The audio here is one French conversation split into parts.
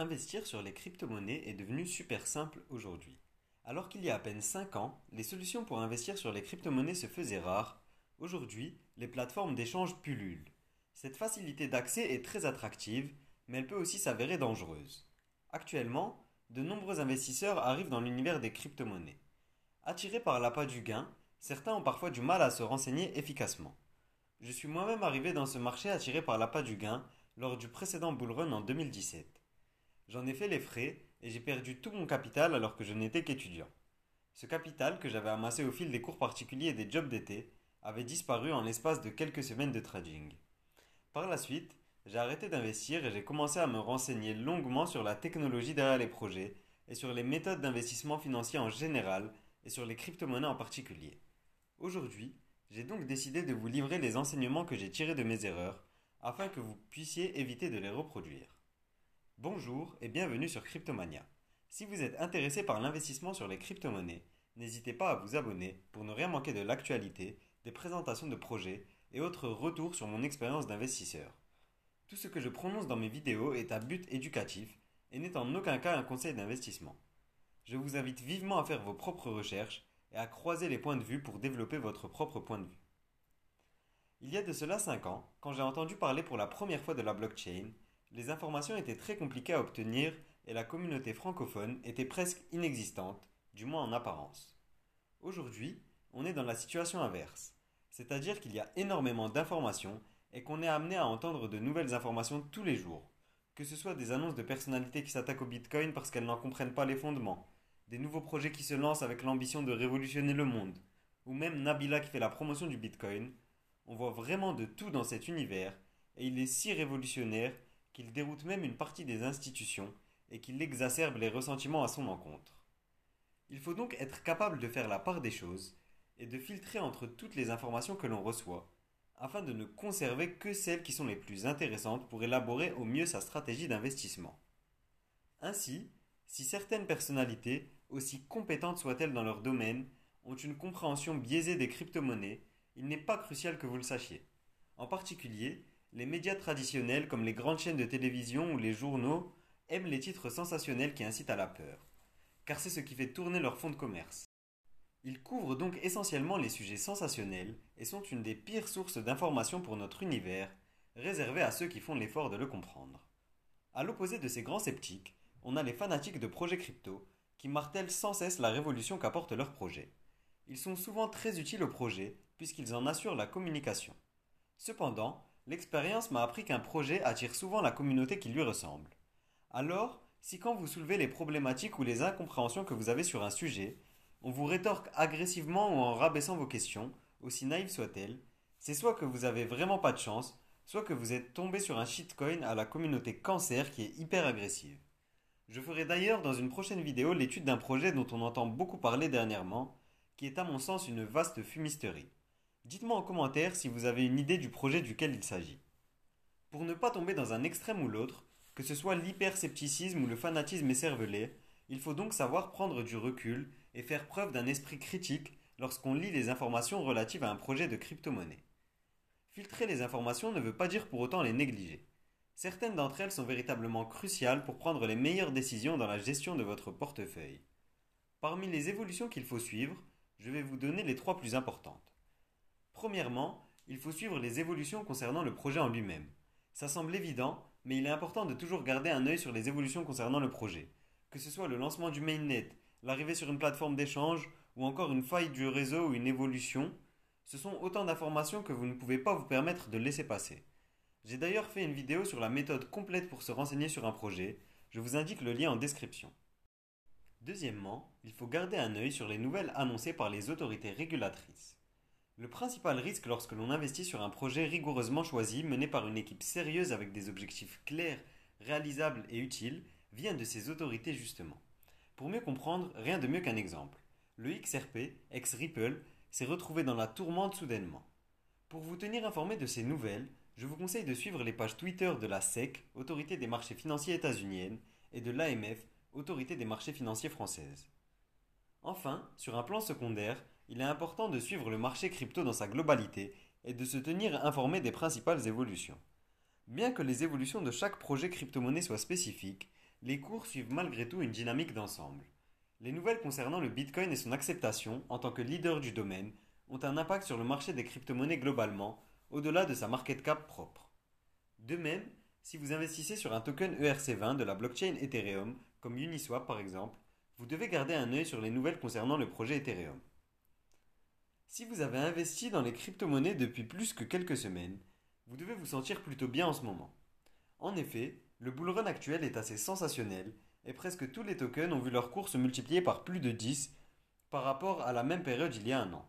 Investir sur les crypto-monnaies est devenu super simple aujourd'hui. Alors qu'il y a à peine 5 ans, les solutions pour investir sur les crypto-monnaies se faisaient rares, aujourd'hui, les plateformes d'échange pullulent. Cette facilité d'accès est très attractive, mais elle peut aussi s'avérer dangereuse. Actuellement, de nombreux investisseurs arrivent dans l'univers des crypto-monnaies. Attirés par l'appât du gain, certains ont parfois du mal à se renseigner efficacement. Je suis moi-même arrivé dans ce marché attiré par l'appât du gain lors du précédent bull run en 2017. J'en ai fait les frais et j'ai perdu tout mon capital alors que je n'étais qu'étudiant. Ce capital que j'avais amassé au fil des cours particuliers et des jobs d'été avait disparu en l'espace de quelques semaines de trading. Par la suite, j'ai arrêté d'investir et j'ai commencé à me renseigner longuement sur la technologie derrière les projets et sur les méthodes d'investissement financier en général et sur les crypto-monnaies en particulier. Aujourd'hui, j'ai donc décidé de vous livrer les enseignements que j'ai tirés de mes erreurs afin que vous puissiez éviter de les reproduire. Bonjour et bienvenue sur Cryptomania. Si vous êtes intéressé par l'investissement sur les crypto-monnaies, n'hésitez pas à vous abonner pour ne rien manquer de l'actualité, des présentations de projets et autres retours sur mon expérience d'investisseur. Tout ce que je prononce dans mes vidéos est à but éducatif et n'est en aucun cas un conseil d'investissement. Je vous invite vivement à faire vos propres recherches et à croiser les points de vue pour développer votre propre point de vue. Il y a de cela 5 ans, quand j'ai entendu parler pour la première fois de la blockchain, les informations étaient très compliquées à obtenir et la communauté francophone était presque inexistante, du moins en apparence. Aujourd'hui, on est dans la situation inverse, c'est-à-dire qu'il y a énormément d'informations et qu'on est amené à entendre de nouvelles informations tous les jours, que ce soit des annonces de personnalités qui s'attaquent au Bitcoin parce qu'elles n'en comprennent pas les fondements, des nouveaux projets qui se lancent avec l'ambition de révolutionner le monde, ou même Nabila qui fait la promotion du Bitcoin, on voit vraiment de tout dans cet univers, et il est si révolutionnaire qu'il déroute même une partie des institutions et qu'il exacerbe les ressentiments à son encontre. Il faut donc être capable de faire la part des choses et de filtrer entre toutes les informations que l'on reçoit, afin de ne conserver que celles qui sont les plus intéressantes pour élaborer au mieux sa stratégie d'investissement. Ainsi, si certaines personnalités, aussi compétentes soient-elles dans leur domaine, ont une compréhension biaisée des crypto-monnaies, il n'est pas crucial que vous le sachiez. En particulier, les médias traditionnels comme les grandes chaînes de télévision ou les journaux aiment les titres sensationnels qui incitent à la peur, car c'est ce qui fait tourner leur fonds de commerce. Ils couvrent donc essentiellement les sujets sensationnels et sont une des pires sources d'informations pour notre univers, réservées à ceux qui font l'effort de le comprendre. À l'opposé de ces grands sceptiques, on a les fanatiques de projets crypto qui martèlent sans cesse la révolution qu'apportent leurs projets. Ils sont souvent très utiles aux projets puisqu'ils en assurent la communication. Cependant, L'expérience m'a appris qu'un projet attire souvent la communauté qui lui ressemble. Alors, si quand vous soulevez les problématiques ou les incompréhensions que vous avez sur un sujet, on vous rétorque agressivement ou en rabaissant vos questions, aussi naïves soient-elles, c'est soit que vous avez vraiment pas de chance, soit que vous êtes tombé sur un shitcoin à la communauté cancer qui est hyper agressive. Je ferai d'ailleurs dans une prochaine vidéo l'étude d'un projet dont on entend beaucoup parler dernièrement, qui est à mon sens une vaste fumisterie. Dites-moi en commentaire si vous avez une idée du projet duquel il s'agit. Pour ne pas tomber dans un extrême ou l'autre, que ce soit l'hyperscepticisme ou le fanatisme écervelé, il faut donc savoir prendre du recul et faire preuve d'un esprit critique lorsqu'on lit les informations relatives à un projet de crypto-monnaie. Filtrer les informations ne veut pas dire pour autant les négliger. Certaines d'entre elles sont véritablement cruciales pour prendre les meilleures décisions dans la gestion de votre portefeuille. Parmi les évolutions qu'il faut suivre, je vais vous donner les trois plus importantes. Premièrement, il faut suivre les évolutions concernant le projet en lui-même. Ça semble évident, mais il est important de toujours garder un œil sur les évolutions concernant le projet. Que ce soit le lancement du mainnet, l'arrivée sur une plateforme d'échange, ou encore une faille du réseau ou une évolution, ce sont autant d'informations que vous ne pouvez pas vous permettre de laisser passer. J'ai d'ailleurs fait une vidéo sur la méthode complète pour se renseigner sur un projet, je vous indique le lien en description. Deuxièmement, il faut garder un œil sur les nouvelles annoncées par les autorités régulatrices. Le principal risque lorsque l'on investit sur un projet rigoureusement choisi, mené par une équipe sérieuse avec des objectifs clairs, réalisables et utiles, vient de ces autorités justement. Pour mieux comprendre, rien de mieux qu'un exemple. Le XRP, ex-Ripple, s'est retrouvé dans la tourmente soudainement. Pour vous tenir informé de ces nouvelles, je vous conseille de suivre les pages Twitter de la SEC, Autorité des marchés financiers états-unienne, et de l'AMF, Autorité des marchés financiers française. Enfin, sur un plan secondaire, il est important de suivre le marché crypto dans sa globalité et de se tenir informé des principales évolutions. Bien que les évolutions de chaque projet crypto-monnaie soient spécifiques, les cours suivent malgré tout une dynamique d'ensemble. Les nouvelles concernant le Bitcoin et son acceptation en tant que leader du domaine ont un impact sur le marché des crypto-monnaies globalement, au-delà de sa market cap propre. De même, si vous investissez sur un token ERC20 de la blockchain Ethereum, comme Uniswap par exemple, vous devez garder un œil sur les nouvelles concernant le projet Ethereum. Si vous avez investi dans les crypto-monnaies depuis plus que quelques semaines, vous devez vous sentir plutôt bien en ce moment. En effet, le bullrun actuel est assez sensationnel et presque tous les tokens ont vu leur cours se multiplier par plus de 10 par rapport à la même période il y a un an.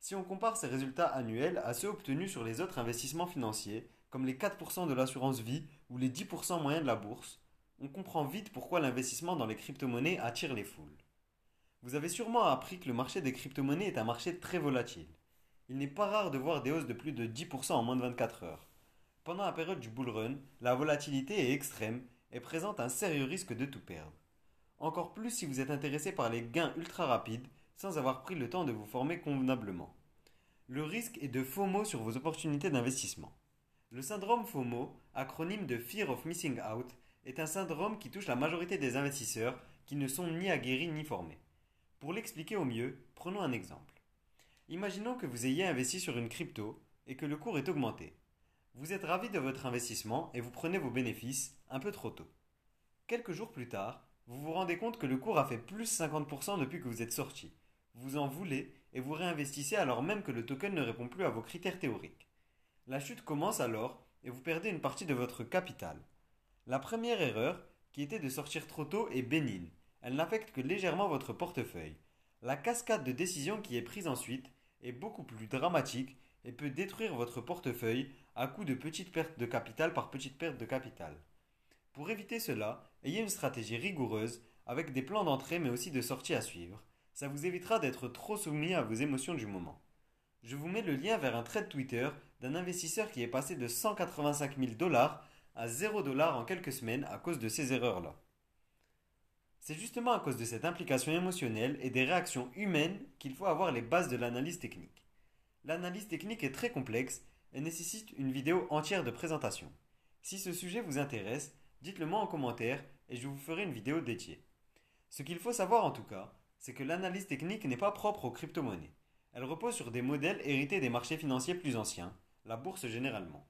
Si on compare ces résultats annuels à ceux obtenus sur les autres investissements financiers, comme les 4% de l'assurance vie ou les 10% moyens de la bourse, on comprend vite pourquoi l'investissement dans les crypto-monnaies attire les foules. Vous avez sûrement appris que le marché des crypto-monnaies est un marché très volatile. Il n'est pas rare de voir des hausses de plus de 10% en moins de 24 heures. Pendant la période du bull run, la volatilité est extrême et présente un sérieux risque de tout perdre. Encore plus si vous êtes intéressé par les gains ultra rapides sans avoir pris le temps de vous former convenablement. Le risque est de FOMO sur vos opportunités d'investissement. Le syndrome FOMO, acronyme de Fear of Missing Out, est un syndrome qui touche la majorité des investisseurs qui ne sont ni aguerris ni formés. Pour l'expliquer au mieux, prenons un exemple. Imaginons que vous ayez investi sur une crypto et que le cours est augmenté. Vous êtes ravi de votre investissement et vous prenez vos bénéfices un peu trop tôt. Quelques jours plus tard, vous vous rendez compte que le cours a fait plus 50% depuis que vous êtes sorti. Vous en voulez et vous réinvestissez alors même que le token ne répond plus à vos critères théoriques. La chute commence alors et vous perdez une partie de votre capital. La première erreur, qui était de sortir trop tôt, est bénigne. Elle n'affecte que légèrement votre portefeuille. La cascade de décisions qui est prise ensuite est beaucoup plus dramatique et peut détruire votre portefeuille à coup de petites pertes de capital par petites pertes de capital. Pour éviter cela, ayez une stratégie rigoureuse avec des plans d'entrée mais aussi de sortie à suivre. Ça vous évitera d'être trop soumis à vos émotions du moment. Je vous mets le lien vers un trade Twitter d'un investisseur qui est passé de 185 000 dollars à 0 dollars en quelques semaines à cause de ces erreurs-là. C'est justement à cause de cette implication émotionnelle et des réactions humaines qu'il faut avoir les bases de l'analyse technique. L'analyse technique est très complexe et nécessite une vidéo entière de présentation. Si ce sujet vous intéresse, dites-le moi en commentaire et je vous ferai une vidéo dédiée. Ce qu'il faut savoir en tout cas, c'est que l'analyse technique n'est pas propre aux crypto-monnaies. Elle repose sur des modèles hérités des marchés financiers plus anciens, la bourse généralement.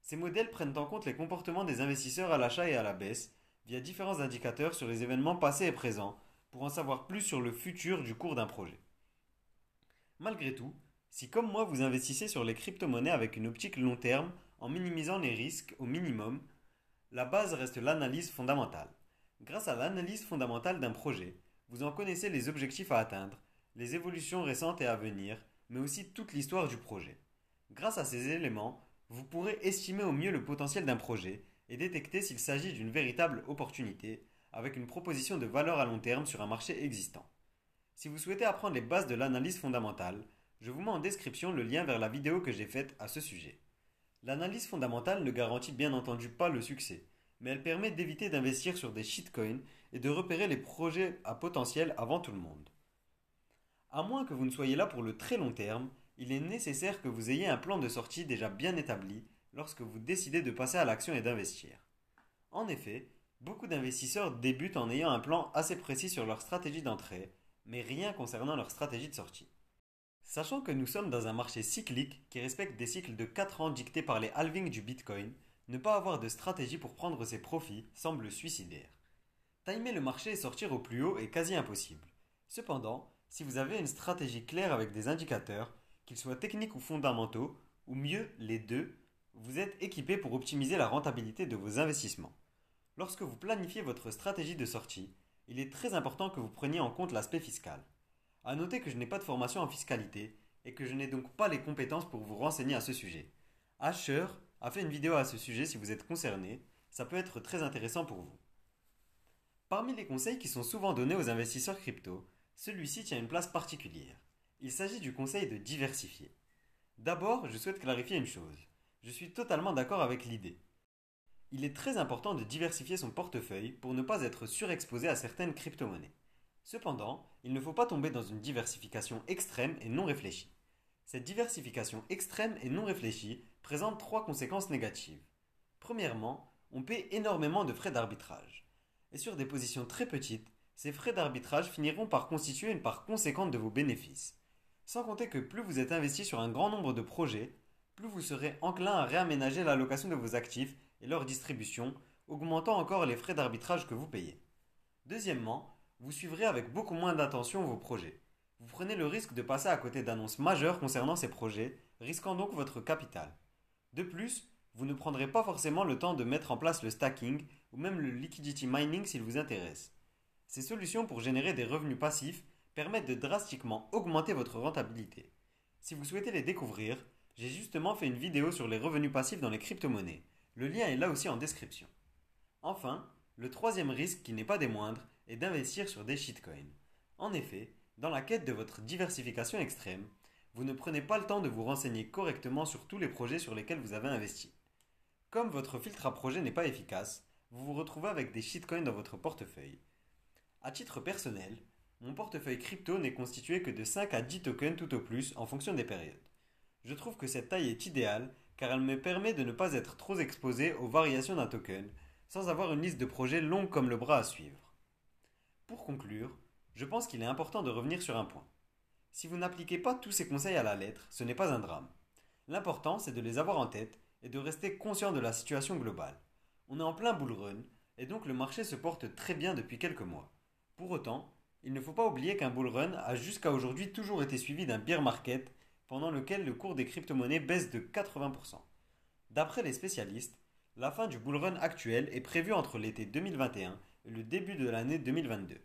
Ces modèles prennent en compte les comportements des investisseurs à l'achat et à la baisse via différents indicateurs sur les événements passés et présents pour en savoir plus sur le futur du cours d'un projet. Malgré tout, si comme moi vous investissez sur les crypto-monnaies avec une optique long terme en minimisant les risques au minimum, la base reste l'analyse fondamentale. Grâce à l'analyse fondamentale d'un projet, vous en connaissez les objectifs à atteindre, les évolutions récentes et à venir, mais aussi toute l'histoire du projet. Grâce à ces éléments, vous pourrez estimer au mieux le potentiel d'un projet et détecter s'il s'agit d'une véritable opportunité avec une proposition de valeur à long terme sur un marché existant. Si vous souhaitez apprendre les bases de l'analyse fondamentale, je vous mets en description le lien vers la vidéo que j'ai faite à ce sujet. L'analyse fondamentale ne garantit bien entendu pas le succès, mais elle permet d'éviter d'investir sur des shitcoins et de repérer les projets à potentiel avant tout le monde. À moins que vous ne soyez là pour le très long terme, il est nécessaire que vous ayez un plan de sortie déjà bien établi lorsque vous décidez de passer à l'action et d'investir. En effet, beaucoup d'investisseurs débutent en ayant un plan assez précis sur leur stratégie d'entrée, mais rien concernant leur stratégie de sortie. Sachant que nous sommes dans un marché cyclique qui respecte des cycles de 4 ans dictés par les halvings du Bitcoin, ne pas avoir de stratégie pour prendre ses profits semble suicidaire. Timer le marché et sortir au plus haut est quasi impossible. Cependant, si vous avez une stratégie claire avec des indicateurs, qu'ils soient techniques ou fondamentaux, ou mieux les deux, vous êtes équipé pour optimiser la rentabilité de vos investissements. Lorsque vous planifiez votre stratégie de sortie, il est très important que vous preniez en compte l'aspect fiscal. A noter que je n'ai pas de formation en fiscalité et que je n'ai donc pas les compétences pour vous renseigner à ce sujet. Asher a fait une vidéo à ce sujet si vous êtes concerné, ça peut être très intéressant pour vous. Parmi les conseils qui sont souvent donnés aux investisseurs crypto, celui-ci tient une place particulière. Il s'agit du conseil de diversifier. D'abord, je souhaite clarifier une chose. Je suis totalement d'accord avec l'idée. Il est très important de diversifier son portefeuille pour ne pas être surexposé à certaines crypto-monnaies. Cependant, il ne faut pas tomber dans une diversification extrême et non réfléchie. Cette diversification extrême et non réfléchie présente trois conséquences négatives. Premièrement, on paie énormément de frais d'arbitrage. Et sur des positions très petites, ces frais d'arbitrage finiront par constituer une part conséquente de vos bénéfices. Sans compter que plus vous êtes investi sur un grand nombre de projets, plus vous serez enclin à réaménager l'allocation de vos actifs et leur distribution, augmentant encore les frais d'arbitrage que vous payez. Deuxièmement, vous suivrez avec beaucoup moins d'attention vos projets. Vous prenez le risque de passer à côté d'annonces majeures concernant ces projets, risquant donc votre capital. De plus, vous ne prendrez pas forcément le temps de mettre en place le stacking ou même le liquidity mining s'il vous intéresse. Ces solutions pour générer des revenus passifs permettent de drastiquement augmenter votre rentabilité. Si vous souhaitez les découvrir, j'ai justement fait une vidéo sur les revenus passifs dans les crypto-monnaies. Le lien est là aussi en description. Enfin, le troisième risque qui n'est pas des moindres est d'investir sur des shitcoins. En effet, dans la quête de votre diversification extrême, vous ne prenez pas le temps de vous renseigner correctement sur tous les projets sur lesquels vous avez investi. Comme votre filtre à projet n'est pas efficace, vous vous retrouvez avec des shitcoins dans votre portefeuille. À titre personnel, mon portefeuille crypto n'est constitué que de 5 à 10 tokens tout au plus en fonction des périodes. Je trouve que cette taille est idéale car elle me permet de ne pas être trop exposé aux variations d'un token sans avoir une liste de projets longue comme le bras à suivre. Pour conclure, je pense qu'il est important de revenir sur un point. Si vous n'appliquez pas tous ces conseils à la lettre, ce n'est pas un drame. L'important, c'est de les avoir en tête et de rester conscient de la situation globale. On est en plein bull run et donc le marché se porte très bien depuis quelques mois. Pour autant, il ne faut pas oublier qu'un bull run a jusqu'à aujourd'hui toujours été suivi d'un bear market pendant lequel le cours des crypto-monnaies baisse de 80%. D'après les spécialistes, la fin du bull run actuel est prévue entre l'été 2021 et le début de l'année 2022.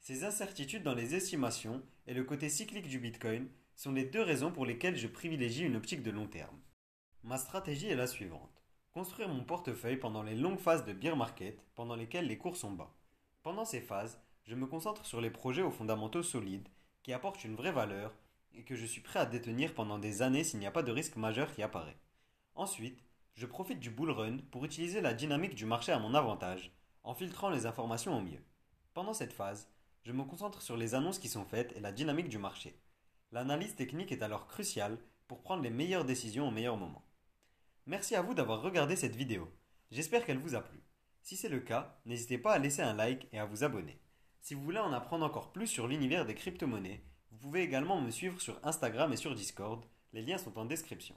Ces incertitudes dans les estimations et le côté cyclique du Bitcoin sont les deux raisons pour lesquelles je privilégie une optique de long terme. Ma stratégie est la suivante. Construire mon portefeuille pendant les longues phases de bear market, pendant lesquelles les cours sont bas. Pendant ces phases, je me concentre sur les projets aux fondamentaux solides, qui apportent une vraie valeur et que je suis prêt à détenir pendant des années s'il n'y a pas de risque majeur qui apparaît. Ensuite, je profite du bull run pour utiliser la dynamique du marché à mon avantage, en filtrant les informations au mieux. Pendant cette phase, je me concentre sur les annonces qui sont faites et la dynamique du marché. L'analyse technique est alors cruciale pour prendre les meilleures décisions au meilleur moment. Merci à vous d'avoir regardé cette vidéo. J'espère qu'elle vous a plu. Si c'est le cas, n'hésitez pas à laisser un like et à vous abonner. Si vous voulez en apprendre encore plus sur l'univers des crypto-monnaies, vous pouvez également me suivre sur Instagram et sur Discord, les liens sont en description.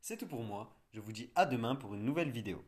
C'est tout pour moi, je vous dis à demain pour une nouvelle vidéo.